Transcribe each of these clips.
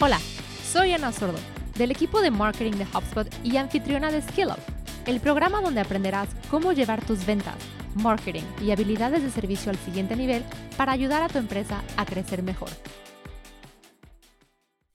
Ana Sordo, del equipo de marketing de HubSpot y anfitriona de SkillUp, el programa donde aprenderás cómo llevar tus ventas, marketing y habilidades de servicio al siguiente nivel para ayudar a tu empresa a crecer mejor.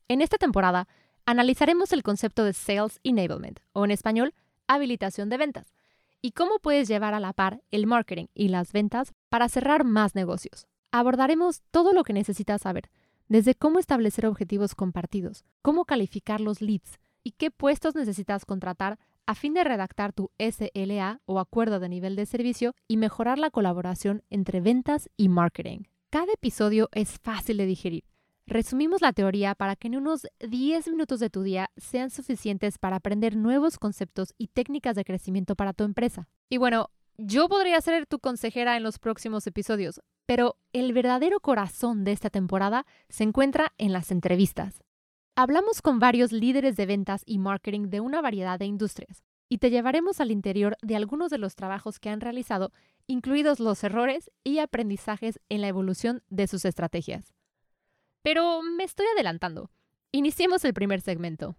En esta temporada, analizaremos el concepto de Sales Enablement, o en español, habilitación de ventas, y cómo puedes llevar a la par el marketing y las ventas para cerrar más negocios. Abordaremos todo lo que necesitas saber desde cómo establecer objetivos compartidos, cómo calificar los leads y qué puestos necesitas contratar a fin de redactar tu SLA o acuerdo de nivel de servicio y mejorar la colaboración entre ventas y marketing. Cada episodio es fácil de digerir. Resumimos la teoría para que en unos 10 minutos de tu día sean suficientes para aprender nuevos conceptos y técnicas de crecimiento para tu empresa. Y bueno, yo podría ser tu consejera en los próximos episodios, pero el verdadero corazón de esta temporada se encuentra en las entrevistas. Hablamos con varios líderes de ventas y marketing de una variedad de industrias y te llevaremos al interior de algunos de los trabajos que han realizado, incluidos los errores y aprendizajes en la evolución de sus estrategias. Pero me estoy adelantando. Iniciemos el primer segmento.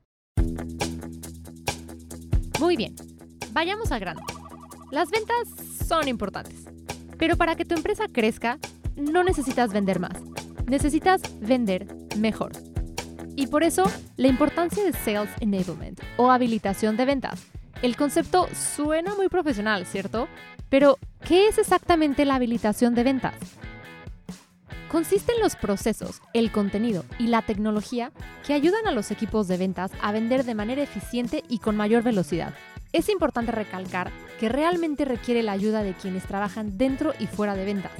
Muy bien, vayamos al grano. Las ventas son importantes. Pero para que tu empresa crezca, no necesitas vender más, necesitas vender mejor. Y por eso, la importancia de Sales Enablement o habilitación de ventas. El concepto suena muy profesional, ¿cierto? Pero, ¿qué es exactamente la habilitación de ventas? Consiste en los procesos, el contenido y la tecnología que ayudan a los equipos de ventas a vender de manera eficiente y con mayor velocidad. Es importante recalcar que realmente requiere la ayuda de quienes trabajan dentro y fuera de ventas.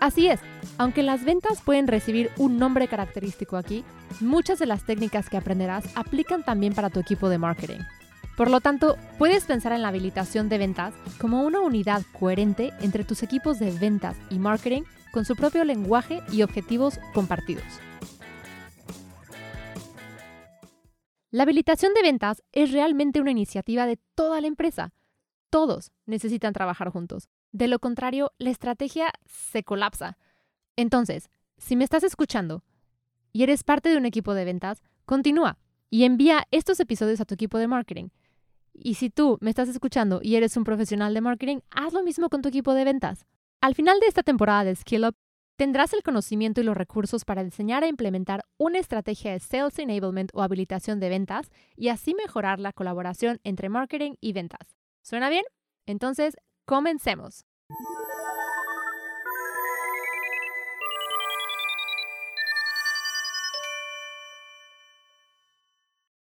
Así es, aunque las ventas pueden recibir un nombre característico aquí, muchas de las técnicas que aprenderás aplican también para tu equipo de marketing. Por lo tanto, puedes pensar en la habilitación de ventas como una unidad coherente entre tus equipos de ventas y marketing con su propio lenguaje y objetivos compartidos. La habilitación de ventas es realmente una iniciativa de toda la empresa. Todos necesitan trabajar juntos. De lo contrario, la estrategia se colapsa. Entonces, si me estás escuchando y eres parte de un equipo de ventas, continúa y envía estos episodios a tu equipo de marketing. Y si tú me estás escuchando y eres un profesional de marketing, haz lo mismo con tu equipo de ventas. Al final de esta temporada de Skill Up, tendrás el conocimiento y los recursos para diseñar e implementar una estrategia de Sales Enablement o habilitación de ventas y así mejorar la colaboración entre marketing y ventas. ¿Suena bien? Entonces, comencemos.